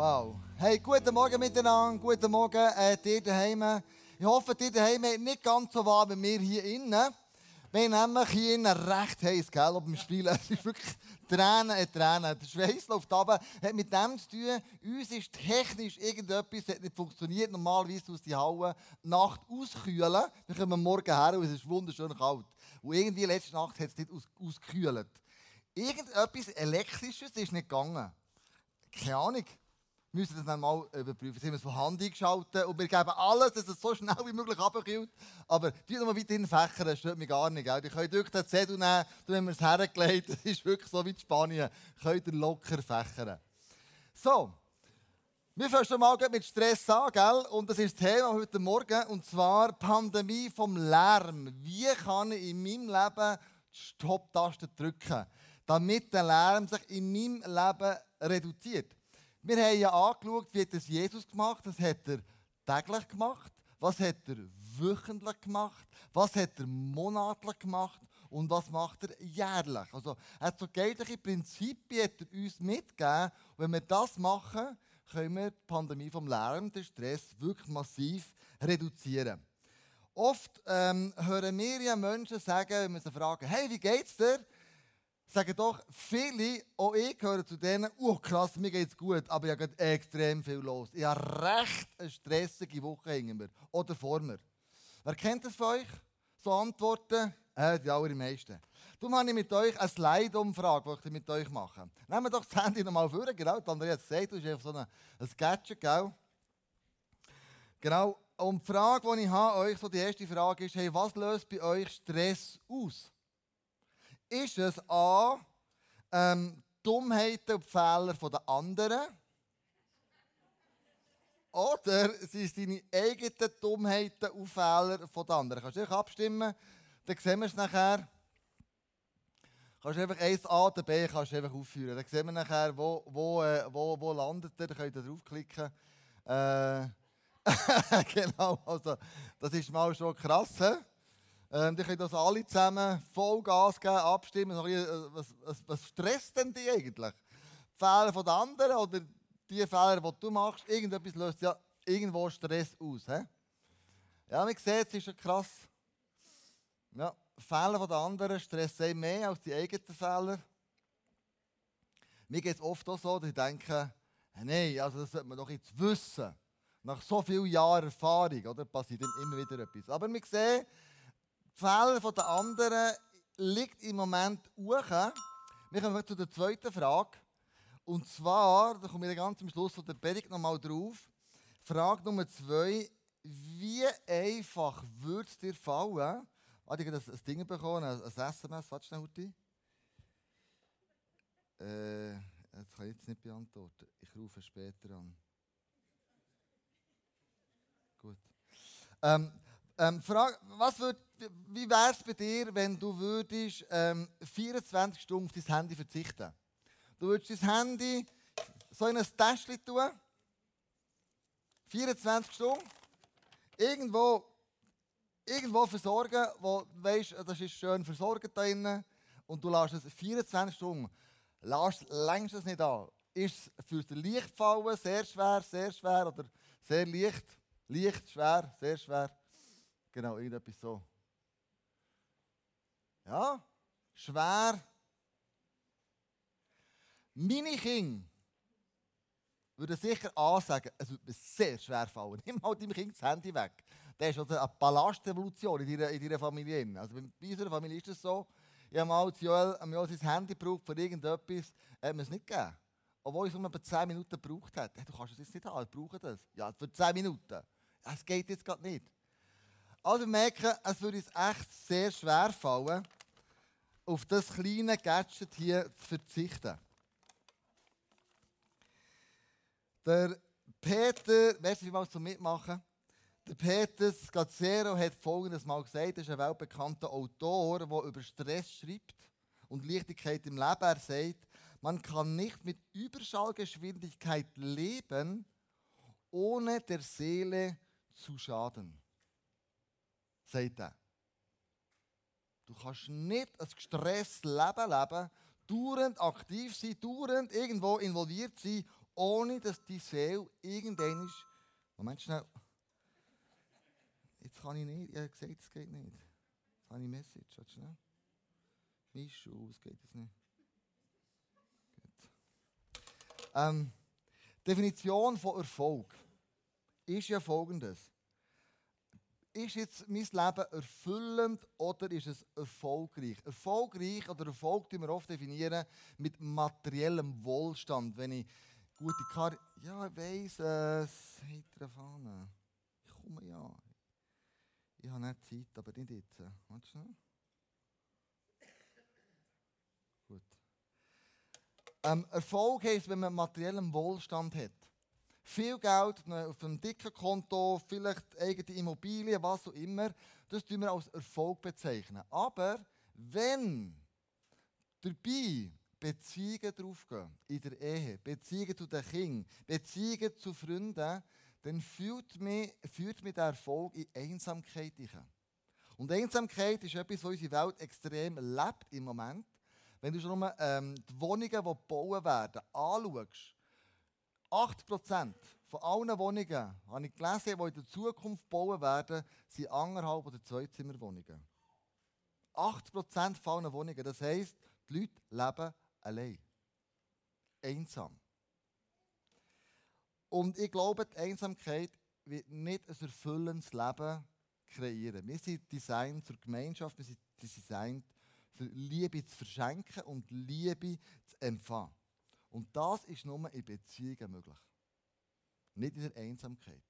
Wow. Hey, guten Morgen miteinander, guten Morgen äh, dir daheim. Ich hoffe, dir daheim hat nicht ganz so warm wie wir hier innen. Wir nämlich hier innen recht heiß, gell, auf dem Spiel. Es ist wirklich Tränen, äh, Tränen. Der Schweiß läuft runter. Hat mit dem zu tun, uns ist technisch irgendetwas hat nicht funktioniert. Normalerweise aus die Halle Nacht auskühlen. Dann kommen wir morgen her und es ist wunderschön kalt. Und irgendwie letzte Nacht hat es nicht aus, ausgekühlt. Irgendetwas Elektrisches ist nicht gegangen. Keine Ahnung. Müssen das dann mal überprüfen. Jetzt haben wir es von Hand eingeschaltet und wir geben alles, dass es so schnell wie möglich abkühlt. Aber die noch mal weiterhin fächern, das stört mich gar nicht. Gell? Die können durch den Zettel nehmen, dann haben wir es hergelegt. Das ist wirklich so wie in Spanien. Könnt ihr locker fächern. So. Wir fangen schon mal mit Stress an, gell? Und das ist das Thema heute Morgen. Und zwar Pandemie vom Lärm. Wie kann ich in meinem Leben die Stopp-Taste drücken, damit der Lärm sich in meinem Leben reduziert? Wir haben ja angeschaut, wie hat das Jesus gemacht Das hat er täglich gemacht. Was hat er wöchentlich gemacht? Was hat er monatlich gemacht? Und was macht er jährlich? Also, er hat so geldliche Prinzipien hat er uns mitgegeben. Und wenn wir das machen, können wir die Pandemie vom Lärm, den Stress, wirklich massiv reduzieren. Oft ähm, hören wir ja Menschen sagen, wenn wir sie fragen, hey, wie geht's dir? Sagen doch viele, auch ich gehöre zu denen, oh krass, mir geht's gut, aber ich habe extrem viel los. Ich habe recht eine stressige Woche hinter mir. Oder vor mir. Wer kennt das von euch? So Antworten? Äh, die allermeisten. Darum habe ich mit euch eine Slide-Umfrage, die ich mit euch mache. Nehmen wir doch das Handy nochmal vor, genau. Die Andrea hat es gesagt, du hast einfach so ein, ein Gadget, gell? Genau. Und die Frage, die ich habe, euch, so die erste Frage ist, hey, was löst bei euch Stress aus? Ist es A, ähm, Dummheiten und Fehler der anderen? Oder sind es deine eigenen Dummheiten und Fehler der anderen? Kannst du dich abstimmen? Dann sehen wir es nachher. Kannst du einfach 1a oder B kannst du einfach aufführen. Dann sehen wir nachher, wo, wo, äh, wo, wo landet er. Dann könnt ihr draufklicken. Äh, genau, also das ist mal schon krass. He? Ähm, die können das alle zusammen Vollgas geben, abstimmen. Äh, was, was, was stresst denn die eigentlich? Die Fehler von den anderen oder die Fehler, die du machst? Irgendetwas löst ja irgendwo Stress aus. He? Ja, man sieht, es ist schon krass. Ja, Fehler von den anderen stressen mehr als die eigenen Fehler. Mir geht es oft auch so, dass ich denke, nein, also das sollte man doch jetzt wissen. Nach so vielen Jahren Erfahrung oder, passiert immer wieder etwas. Aber wir sehen, Fehler der anderen liegt im Moment hoch. Wir kommen zu der zweiten Frage. Und zwar, da komme ich ganz am Schluss von der Predigt nochmal drauf. Frage Nummer zwei. Wie einfach würde es dir fallen, Warte, ich habe ein Ding bekommen, ein SMS, warte schnell, Hutti. Äh, das kann ich jetzt nicht beantworten. Ich rufe später an. Gut. Ähm, ähm, frag, was würd, wie wäre es bei dir, wenn du würdest, ähm, 24 Stunden auf dein Handy verzichten Du würdest dein Handy so in ein Täschchen tun, 24 Stunden, irgendwo, irgendwo versorgen, wo du weißt, das ist schön versorgt da drinnen, und du lässt es 24 Stunden, lässt, längst es nicht an. Ist es für den Lichtfallen sehr schwer, sehr schwer oder sehr leicht? Leicht, schwer, sehr schwer. Genau, irgendetwas so. Ja, schwer. Meine Kinder würden sicher ansagen, es würde mir sehr schwer fallen. Nimm mal deinem Kind das Handy weg. Das ist also eine Ballastrevolution in deiner, in deiner Familie. Also bei unserer Familie ist es so, ich habe mal Joel, Joel sein Handy gebraucht für irgendetwas, hat mir es nicht gegeben. Obwohl ich es nur etwa 10 Minuten gebraucht. Hey, du kannst es jetzt nicht haben, ich brauche das. Ja, für 10 Minuten. Es geht jetzt gerade nicht. Also wir merken, es würde uns echt sehr schwer fallen, auf das kleine Gadget hier zu verzichten. Der Peter, wie mal zum Mitmachen? Der Peter Scazzero hat folgendes mal gesagt: Er ist ein weltbekannter Autor, der über Stress schreibt und Leichtigkeit im Leben. Er sagt, man kann nicht mit Überschallgeschwindigkeit leben, ohne der Seele zu schaden sagt er. Du kannst nicht ein gestresstes Leben leben, dauernd aktiv sein, dauernd irgendwo involviert sein, ohne dass die Seele irgendwann ist. Moment schnell. Jetzt kann ich nicht. Ich habe gesagt, es geht nicht. Jetzt habe ich Message. Warte schnell. Mischu, es geht jetzt nicht. Gut. Ähm, Definition von Erfolg ist ja folgendes. Ist jetzt mein Leben erfüllend oder ist es erfolgreich? Erfolgreich oder Erfolg definieren wir oft definieren mit materiellem Wohlstand. Wenn ich gute Karriere. Ja, ich weiss es. Hinter Fahne. Ich komme ja. Ich habe nicht Zeit, aber nicht jetzt. Warte schnell. Gut. Ähm, Erfolg heisst, wenn man materiellen Wohlstand hat. Viel Geld auf einem dicken Konto, vielleicht eigene Immobilien, was auch immer, das tun wir als Erfolg bezeichnen. Aber wenn dabei Beziehungen draufgehen, in der Ehe, Beziehungen zu den Kindern, Beziehungen zu Freunden, dann führt mich, führt mich der Erfolg in Einsamkeit hinein. Und Einsamkeit ist etwas, was unsere Welt extrem lebt im Moment. Wenn du schon mal ähm, die Wohnungen, die gebaut werden, anschaust, 80% von allen Wohnungen, habe ich gelesen, die in der Zukunft gebaut werden, sind anderthalb oder Zweizimmerwohnungen. 80% von allen Wohnungen. Das heisst, die Leute leben allein. Einsam. Und ich glaube, die Einsamkeit wird nicht ein erfüllendes Leben kreieren. Wir sind designt zur Gemeinschaft, wir sind designt für Liebe zu verschenken und Liebe zu empfangen. Und das ist nur in Beziehungen möglich. Nicht in der Einsamkeit.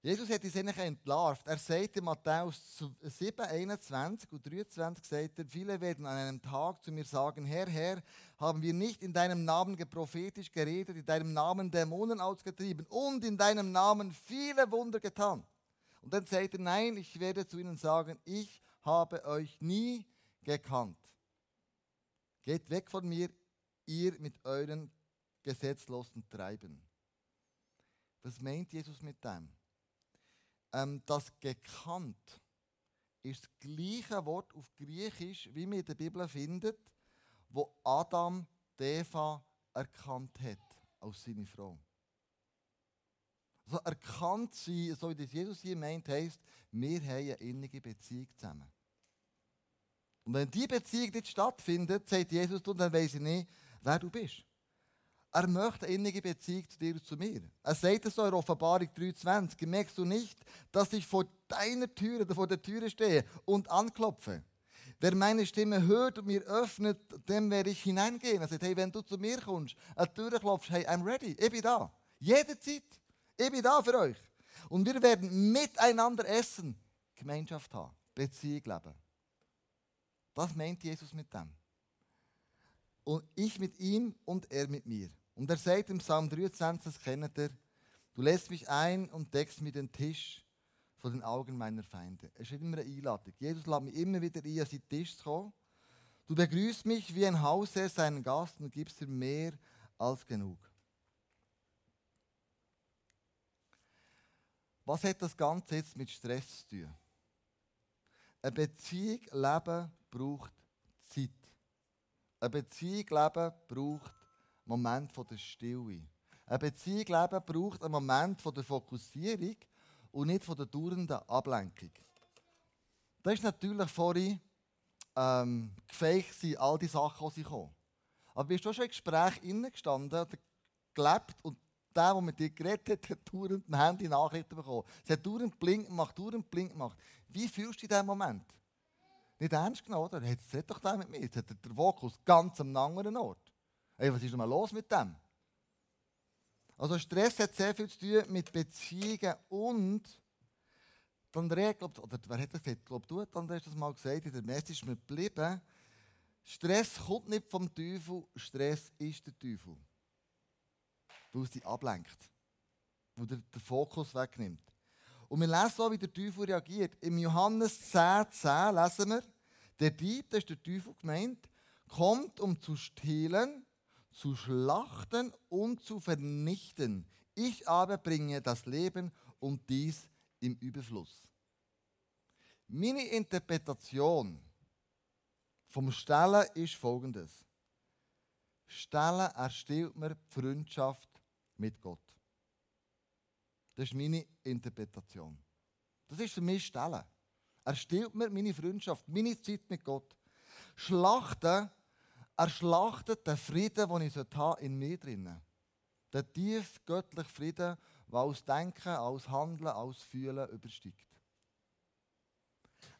Jesus hat uns eigentlich entlarvt. Er sagt in Matthäus 7, 21 und 23, sagt er, viele werden an einem Tag zu mir sagen, Herr, Herr, haben wir nicht in deinem Namen prophetisch geredet, in deinem Namen Dämonen ausgetrieben und in deinem Namen viele Wunder getan. Und dann sagt er, nein, ich werde zu ihnen sagen, ich habe euch nie gekannt. Geht weg von mir, ihr mit euren gesetzlosen Treiben. Was meint Jesus mit dem? Ähm, das gekannt ist das gleiche Wort auf Griechisch, wie man in der Bibel findet, wo Adam Eva erkannt hat als seine Frau. Also erkannt sein, so wie das Jesus hier meint, heisst, wir haben eine innige Beziehung zusammen. Und wenn diese Beziehung nicht stattfindet, sagt Jesus, dann weiß ich nicht, wer du bist. Er möchte eine innige Beziehung zu dir und zu mir. Er sagt es so in Offenbarung 3,20. Merkst du nicht, dass ich vor deiner Tür oder vor der Türe stehe und anklopfe? Wer meine Stimme hört und mir öffnet, dem werde ich hineingehen. Er sagt, hey, wenn du zu mir kommst, an die Tür klopfst, hey, I'm ready, ich bin da. Jederzeit. Ich bin da für euch. Und wir werden miteinander essen, Gemeinschaft haben, Beziehung leben. Das meint Jesus mit dem. Und ich mit ihm und er mit mir. Und er sagt im Psalm 23, das kennt ihr, du lässt mich ein und deckst mir den Tisch vor den Augen meiner Feinde. Es ist immer eine Einladung. Jesus lädt mich immer wieder ein, an seinen Tisch zu kommen. Du begrüßt mich wie ein Hausherr seinen Gast und gibst dir mehr als genug. Was hat das Ganze jetzt mit Stress zu tun? Eine Beziehung leben braucht Zeit. Eine Beziehung leben braucht Moment von der Stille. Eine Beziehung leben braucht einen Moment der Fokussierung und nicht von der dauernden Ablenkung. Das ist natürlich vorhin ähm, gefaked, all die Sachen, die sie kommen. Aber bist du schon in Gespräch gestanden gelebt und der, der mit dir geredet hat, hat dauernd ein Handy-Nachrichten bekommen. Es hat dauernd Blink gemacht, dauernd Blink gemacht. Wie fühlst du dich in diesem Moment? Nicht ernst genommen, oder? Jetzt hat doch der mit mir. Jetzt hat der Fokus ganz am anderen Ort. Ey, was ist denn mal los mit dem? Also Stress hat sehr viel zu tun mit Beziehungen und Andrea, glaub, oder wer hat das gesagt? Ich glaube, du hast Andrea das mal gesagt, in der Messe ist mir geblieben. Stress kommt nicht vom Teufel, Stress ist der Teufel weil es dich ablenkt, weil der den Fokus wegnimmt. Und wir lesen auch, wie der Teufel reagiert. Im Johannes 10, 10 lesen wir, der Dieb, das ist der Teufel gemeint, kommt, um zu stehlen, zu schlachten und zu vernichten. Ich aber bringe das Leben und dies im Überfluss. Meine Interpretation vom Stellen ist folgendes. Stellen erstillt mir die Freundschaft mit Gott. Das ist meine Interpretation. Das ist für mich Stellen. Er stillt mir meine Freundschaft, meine Zeit mit Gott. Schlachten, er schlachtet den Frieden, den ich in mir habe. Der tief göttliche Frieden, der aus Denken, aus Handeln, aus Fühlen übersteigt.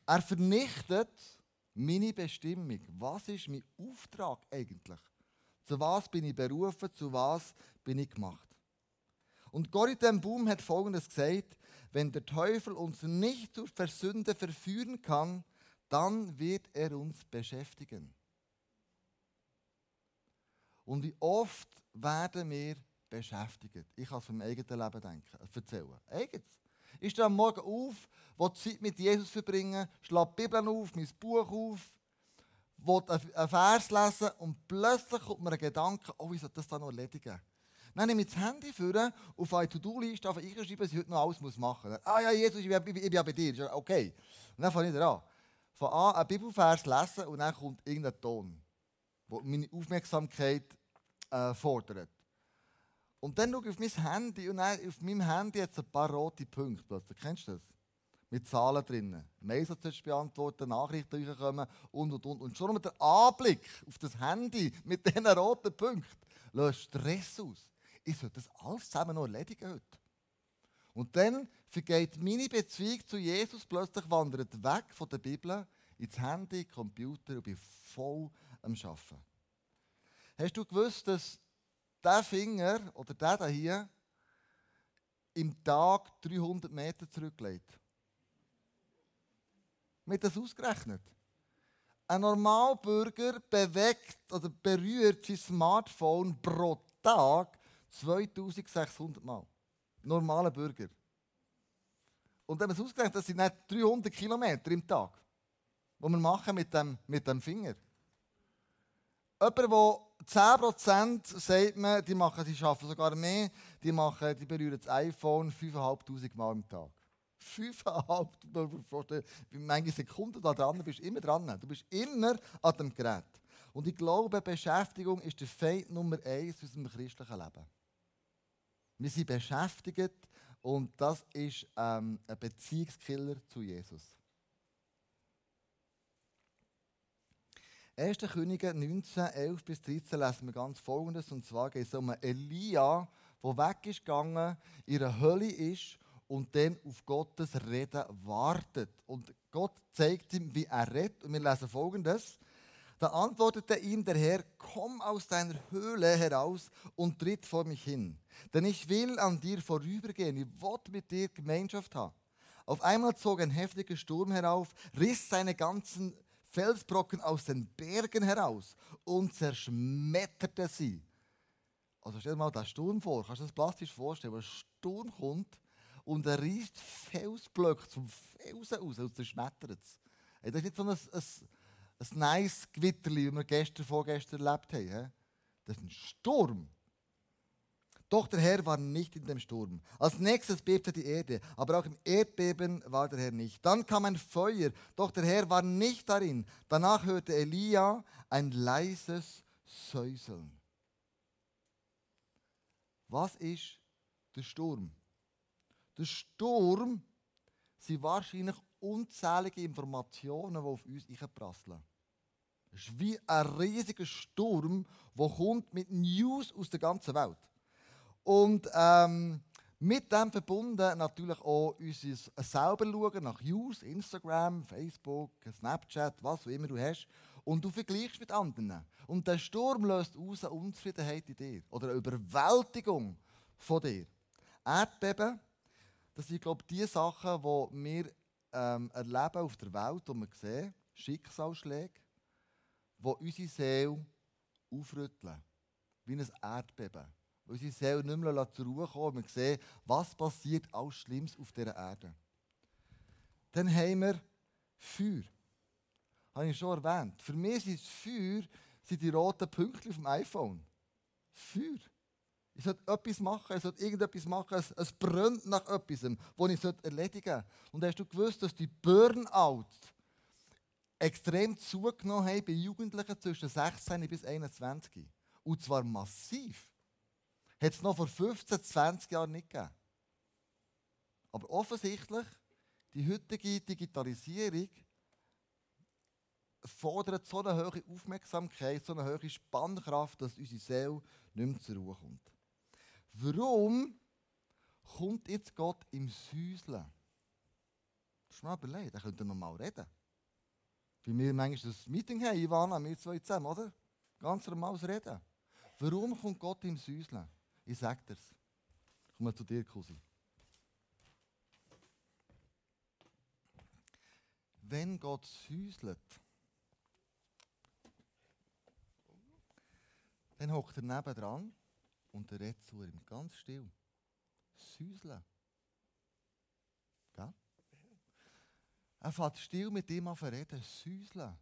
Er vernichtet meine Bestimmung. Was ist mein Auftrag eigentlich? Zu was bin ich berufen? Zu was bin ich gemacht? Und Gorit Boom hat Folgendes gesagt: Wenn der Teufel uns nicht zur Versünde verführen kann, dann wird er uns beschäftigen. Und wie oft werden wir beschäftigt? Ich kann es vom eigenen Leben denken, erzählen. Eigens. Ich stehe am Morgen auf, will Zeit mit Jesus verbringen, schlage die Bibel auf, mein Buch auf, will einen Vers lesen und plötzlich kommt mir ein Gedanke, oh, ich soll das dann noch erledigen. Dann nehme ich das Handy vor, auf eine To-Do-Liste, auf ich schreibe, was ich heute noch alles machen muss. Ah ja, Jesus, ich bin, ich bin bei dir. Okay. Und dann fange ich an. Von an, einen Bibelvers lesen und dann kommt irgendein Ton, der meine Aufmerksamkeit äh, fordert. Und dann schaue ich auf mein Handy und auf meinem Handy jetzt ein paar rote Punkte plötzlich. Kennst du das? Mit Zahlen drinnen. Mails sollst beantworten, Nachrichten kommen und und und. Und schon mit der Anblick auf das Handy mit diesen roten Punkten löst Stress aus. Ich soll das alles zusammen noch erledigen heute. Und dann vergeht meine Beziehung zu Jesus plötzlich wandert weg von der Bibel ins Handy, Computer und bin voll am Arbeiten. Hast du gewusst, dass der Finger oder der hier im Tag 300 Meter zurücklegt? Mit das ausgerechnet. Ein Normalbürger bewegt oder berührt sein Smartphone pro Tag 2600 Mal. Normaler Bürger. Und wenn man es ausgerechnet, das sind nicht 300 Kilometer im Tag, die wir machen mit dem, mit dem Finger. Jemand, der 10% sagt man, die machen, sie schaffen sogar mehr, die, machen, die berühren das iPhone 5'500 Mal im Tag. 5'500, wie viele Sekunden da dran bist, immer dran. Du bist immer an dem Gerät. Und ich glaube, Beschäftigung ist der Feind Nummer eins unserem christlichen Leben. Wir sind beschäftigt und das ist ähm, ein Beziehungskiller zu Jesus. 1. Könige 19, 11 bis 13 lesen wir ganz Folgendes. Und zwar geht es um Elia, der weg ist in der Hölle ist und dann auf Gottes Reden wartet. Und Gott zeigt ihm, wie er redet. Und wir lesen Folgendes. Da antwortete ihm der Herr, komm aus deiner Höhle heraus und tritt vor mich hin. Denn ich will an dir vorübergehen, ich will mit dir Gemeinschaft haben. Auf einmal zog ein heftiger Sturm herauf, riss seine ganzen Felsbrocken aus den Bergen heraus und zerschmetterte sie. Also stell dir mal den Sturm vor, kannst du das plastisch vorstellen, wenn ein Sturm kommt und er reißt Felsblöcke zum Felsen raus und zerschmettert es. Das ist nicht so ein, ein, ein nice Gewitter, wie wir gestern, vorgestern erlebt haben. Das ist ein Sturm. Doch der Herr war nicht in dem Sturm. Als nächstes bebte die Erde, aber auch im Erdbeben war der Herr nicht. Dann kam ein Feuer, doch der Herr war nicht darin. Danach hörte Elia ein leises Säuseln. Was ist der Sturm? Der Sturm sind wahrscheinlich unzählige Informationen, die auf uns einprasseln. Es ist wie ein riesiger Sturm, der kommt mit News aus der ganzen Welt. Und ähm, mit dem verbunden natürlich auch unser selber schauen nach News, Instagram, Facebook, Snapchat, was auch immer du hast. Und du vergleichst mit anderen. Und der Sturm löst aus eine Unzufriedenheit in dir. Oder eine Überwältigung von dir. Erdbeben, das sind, glaube ich, die Sachen, die wir ähm, erleben auf der Welt, die wir sehen. Schicksalsschläge, die unsere Seele aufrütteln. Wie ein Erdbeben weil unsere Seele nicht mehr zur Ruhe kommen und wir sehen, was passiert alles Schlimmes auf dieser Erde. Dann haben wir Feuer. Habe ich schon erwähnt. Für mich ist Feuer sind die roten Punkte auf dem iPhone. Feuer. Ich sollte etwas machen, ich sollte irgendetwas machen, es, es brennt nach etwas, das ich erledigen sollte. Und hast du gewusst, dass die Burnout extrem zugenommen haben bei Jugendlichen zwischen 16 bis 21? Und zwar massiv. Hat es noch vor 15, 20 Jahren nicht gegeben. Aber offensichtlich, die heutige Digitalisierung fordert so eine hohe Aufmerksamkeit, so eine hohe Spannkraft, dass unsere Seele nicht mehr zur Ruhe kommt. Warum kommt jetzt Gott im Säuseln? Das ist mir überlegt, da könnten wir mal reden. Wie wir manchmal das Meeting haben, Ivana, wir zwei zusammen, oder? Ganz normales Reden. Warum kommt Gott im Säuseln? Ich sage dir's. Ich komme zu dir, Cousin. Wenn Gott säuselt, dann hockt er neben dran und er redet zu ihm ganz still. Säuseln. Gell? Er fährt still mit ihm an zu reden, säuseln.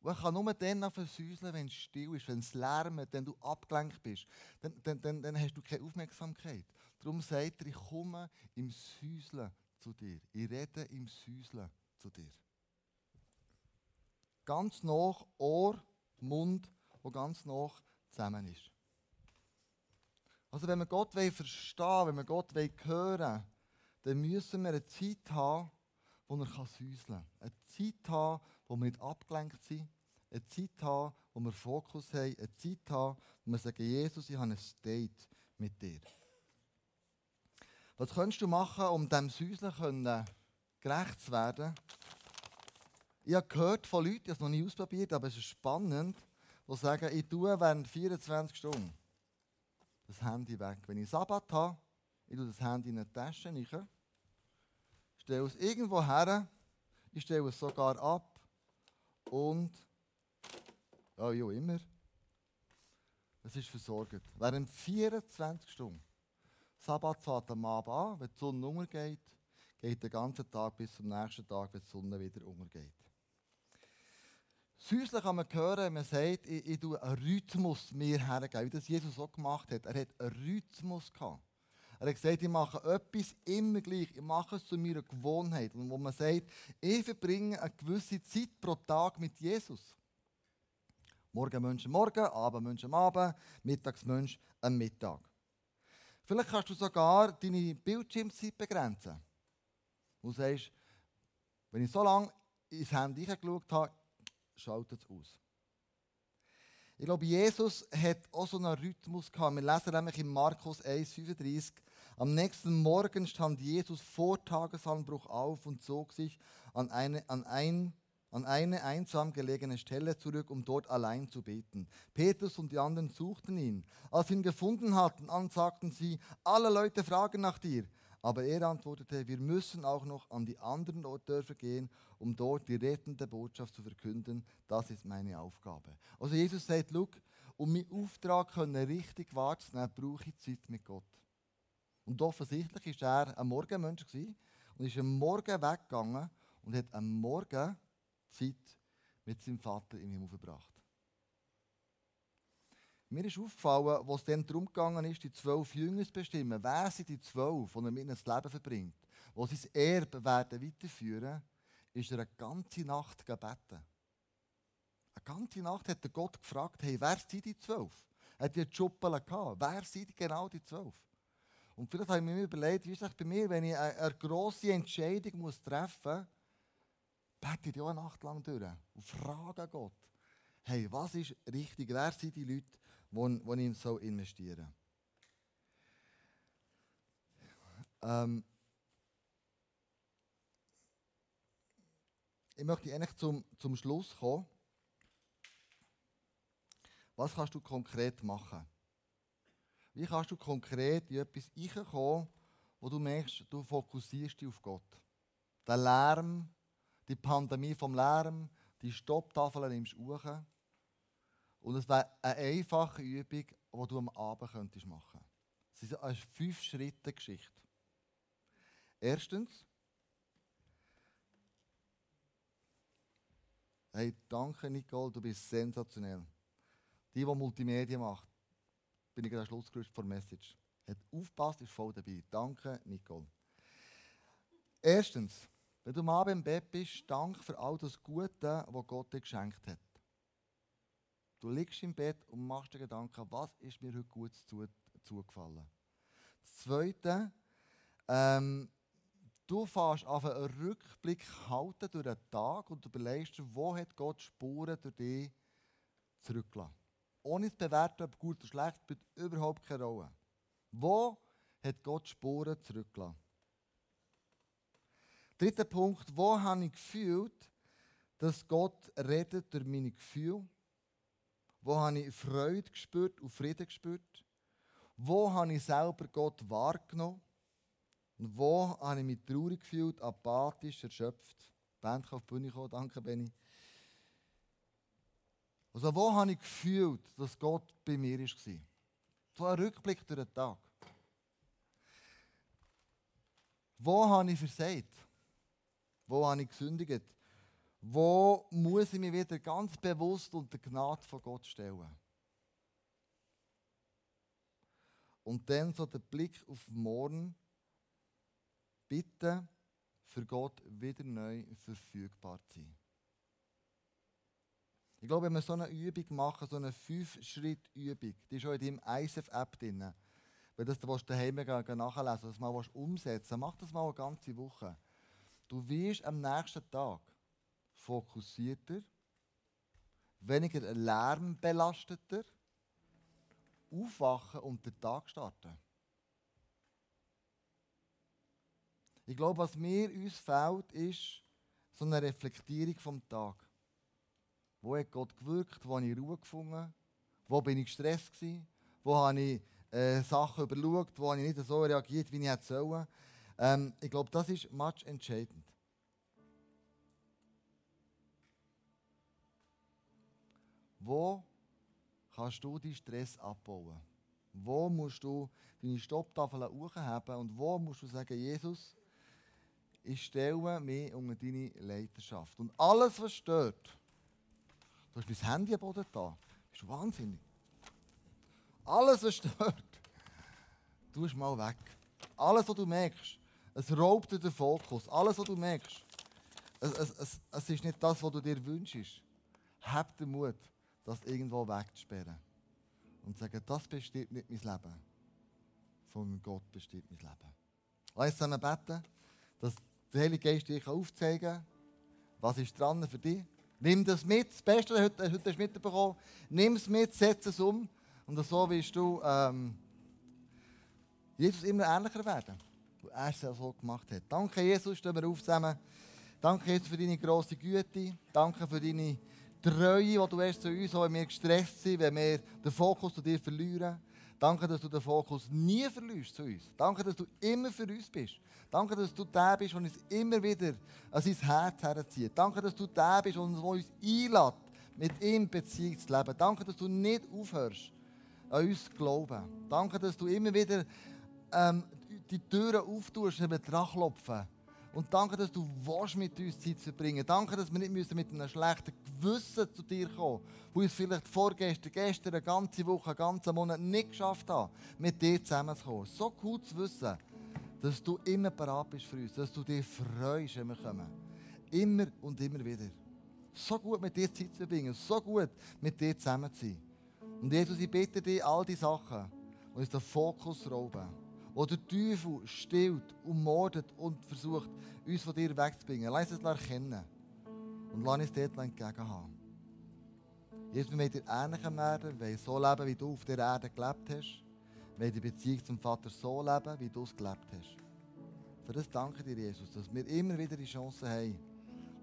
Und er kann nur dann säuseln, wenn es still ist, wenn es lärmt, wenn du abgelenkt bist. Dann, dann, dann, dann hast du keine Aufmerksamkeit. Darum sagt er, ich komme im Säuseln zu dir. Ich rede im Säuseln zu dir. Ganz nach Ohr, Mund, wo ganz nach zusammen ist. Also wenn wir Gott verstehen wollen, wenn wir Gott hören dann müssen wir eine Zeit haben, wo er säuseln kann. Eine Zeit haben, wo wir nicht abgelenkt sind. Eine Zeit haben, wo wir Fokus haben. Eine Zeit haben, wo wir sagen, Jesus, ich habe ein Date mit dir. Was könntest du machen, um diesem Säuseln gerecht zu werden? Ich habe gehört von Leuten, die es noch nie ausprobiert aber es ist spannend, die sagen, ich tue während 24 Stunden das Handy weg. Wenn ich Sabbat habe, ich tue das Handy in eine Tasche rein, stelle es irgendwo her, ich stelle es sogar ab und, ja, ja, immer, es ist versorgt. Während 24 Stunden. Sabbat fährt am Abend an, wenn die Sonne untergeht, geht der ganze Tag bis zum nächsten Tag, wenn die Sonne wieder untergeht. Säuslich kann man hören, man sagt, ich, ich tue einen Rhythmus mir hergeben, wie das Jesus auch gemacht hat. Er hat einen Rhythmus gehabt. Er hat gesagt, ich mache etwas immer gleich, ich mache es zu meiner Gewohnheit. Und wo man sagt, ich verbringe eine gewisse Zeit pro Tag mit Jesus. Morgen Menschen morgen, Abend Menschen am Abend, Mittagsmensch am Mittag. Vielleicht kannst du sogar deine Bildschirmzeit begrenzen. Du sagst, wenn ich so lange ins Handy geschaut habe, schaltet es aus. Ich glaube, Jesus hat auch so einen Rhythmus gehabt. Wir lesen nämlich in Markus 1,35. Am nächsten Morgen stand Jesus vor Tagesanbruch auf und zog sich an eine, an, ein, an eine einsam gelegene Stelle zurück, um dort allein zu beten. Petrus und die anderen suchten ihn. Als sie ihn gefunden hatten, ansagten sie, alle Leute fragen nach dir. Aber er antwortete, wir müssen auch noch an die anderen Dörfer gehen, um dort die rettende Botschaft zu verkünden. Das ist meine Aufgabe. Also Jesus sagt, look, um meinen Auftrag richtig wahrzunehmen, brauche ich Zeit mit Gott. Und offensichtlich war er ein Morgenmensch und ist am Morgen weggegangen und hat am Morgen Zeit mit seinem Vater im Himmel verbracht. Mir ist aufgefallen, was dann darum gegangen ist, die zwölf Jünger zu bestimmen. Wer sind die zwölf, die er mit ins Leben verbringt? Wo sie das Erbe werden weiterführen, ist er eine ganze Nacht gebeten. Eine ganze Nacht hat er Gott gefragt, hey, wer sind die zwölf? Er hat die Schuppel gehabt. Wer sind genau die zwölf? Und vielleicht habe ich mir überlegt, wie ist es bei mir, wenn ich eine, eine grosse Entscheidung muss treffen muss, bete ich auch eine Nacht lang durch und frage Gott, hey, was ist richtig? Wer sind die Leute, wo ich so investieren ähm, Ich möchte eigentlich zum, zum Schluss kommen. Was kannst du konkret machen? Wie kannst du konkret in etwas reinkommen, wo du merkst, du fokussierst dich auf Gott? Der Lärm, die Pandemie vom Lärm, die Stopptafel nimmst du hoch und es wäre eine einfache Übung, die du am Abend könntest machen könntest. Es ist eine Fünf-Schritte-Geschichte. Erstens, hey, danke Nicole, du bist sensationell. Die, die Multimedia macht, bin ich gerade am Schluss gerüstet vor Message. Hat aufgepasst, ist voll dabei. Danke, Nicole. Erstens, wenn du am Abend im Bett bist, danke für all das Gute, was Gott dir geschenkt hat. Du liegst im Bett und machst dir Gedanken, was ist mir heute gut zu, zugefallen. Das Zweite, ähm, du fährst auf einen Rückblick halten durch den Tag und überlegst dir, wo hat Gott Spuren durch dich zurückgelassen. Ohne zu bewerten, ob gut oder schlecht, spielt überhaupt keine Rolle. Wo hat Gott Spuren zurückgelassen? Dritter Punkt, wo habe ich gefühlt, dass Gott redet durch meine Gefühle? Wo habe ich Freude gespürt und Frieden gespürt? Wo habe ich selber Gott wahrgenommen? Und wo habe ich mich traurig gefühlt, apathisch, erschöpft? Die Band kann auf die Bühne kommen, danke Benny. Also wo habe ich gefühlt, dass Gott bei mir war? So ein Rückblick durch den Tag. Wo habe ich versagt? Wo habe ich gesündigt? Wo muss ich mich wieder ganz bewusst unter Gnade von Gott stellen? Und dann so der Blick auf morgen, bitte für Gott wieder neu verfügbar zu sein. Ich glaube, wenn wir so eine Übung machen, so eine Fünf-Schritt-Übung, die ist auch in deinem ISF-App drin. Wenn du das daheim nachlesen das mal umsetzen mach das mal eine ganze Woche. Du wirst am nächsten Tag fokussierter, weniger lärmbelasteter aufwachen und den Tag starten. Ich glaube, was mir uns fehlt, ist so eine Reflektierung vom Tag. Wo hat Gott gewirkt? Wo habe ich Ruhe gefunden? Wo bin ich gestresst gewesen? Wo habe ich äh, Sachen überschaut? Wo habe ich nicht so reagiert, wie ich hätte sollen? Ähm, ich glaube, das ist much entscheidend. Wo kannst du deinen Stress abbauen? Wo musst du deine Stopptafel hochheben und wo musst du sagen, Jesus, ich stelle mich unter deine Leiterschaft. Und alles, was stört, Du hast mein Handy am Boden da. Das ist wahnsinnig. Alles, was stört, tu es mal weg. Alles, was du merkst, es raubt dir den Fokus. Alles, was du merkst, es, es, es, es ist nicht das, was du dir wünschst. Hab den Mut, das irgendwo wegzusperren. Und sagen, das bestimmt nicht mein Leben, sondern Gott bestimmt mein Leben. Lass uns beten, dass der Heilige Geist dir aufzeigen kann, was ist dran für dich Nimm das mit. Das Beste, du heute mitbekommen hast, nimm es mit, setz es um. Und so wirst du ähm, Jesus immer ähnlicher werden, weil er es so gemacht hat. Danke, Jesus, stehen wir auf zusammen. Danke, Jesus, für deine grosse Güte. Danke für deine Treue, die du hast zu uns, wenn wir gestresst sind, wenn wir den Fokus zu dir verlieren. Danke, dass du den Fokus nie verlierst zu uns. Danke, dass du immer für uns bist. Danke, dass du der bist, der uns immer wieder an sein Herz herzieht. Danke, dass du der bist, der uns einlädt, mit ihm Beziehung zu leben. Danke, dass du nicht aufhörst, an uns zu glauben. Danke, dass du immer wieder ähm, die Türen auftust, wenn wir dran. Und danke, dass du willst, mit uns Zeit verbringen Danke, dass wir nicht mit einem schlechten Gewissen zu dir kommen müssen, wo uns vielleicht vorgestern, gestern, eine ganze Woche, einen ganzen Monat nicht geschafft haben, mit dir zusammenzukommen. So gut zu wissen, dass du immer bereit bist für uns, dass du dich freust, wenn wir kommen. Immer und immer wieder. So gut mit dir Zeit zu verbringen, so gut mit dir zusammen zu sein. Und Jesus, ich bitte dich, all die Sachen, die uns den Fokus rauben, wo der Teufel stillt und mordet und versucht, uns von dir wegzubringen, lass es erkennen und lass uns dort entgegen haben. Jesus, wir wollen dir ähnlicher werden, wir so leben, wie du auf der Erde gelebt hast wollen die Beziehung zum Vater so leben, wie du es gelebt hast. Für das danke dir, Jesus, dass wir immer wieder die Chance haben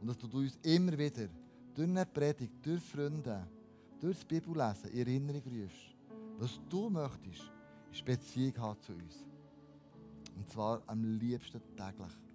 und dass du uns immer wieder durch eine Predigt, durch Freunde, durch das Bibellesen in Erinnerung rufst, was du möchtest, ist Beziehung zu uns. Und zwar am liebsten täglich.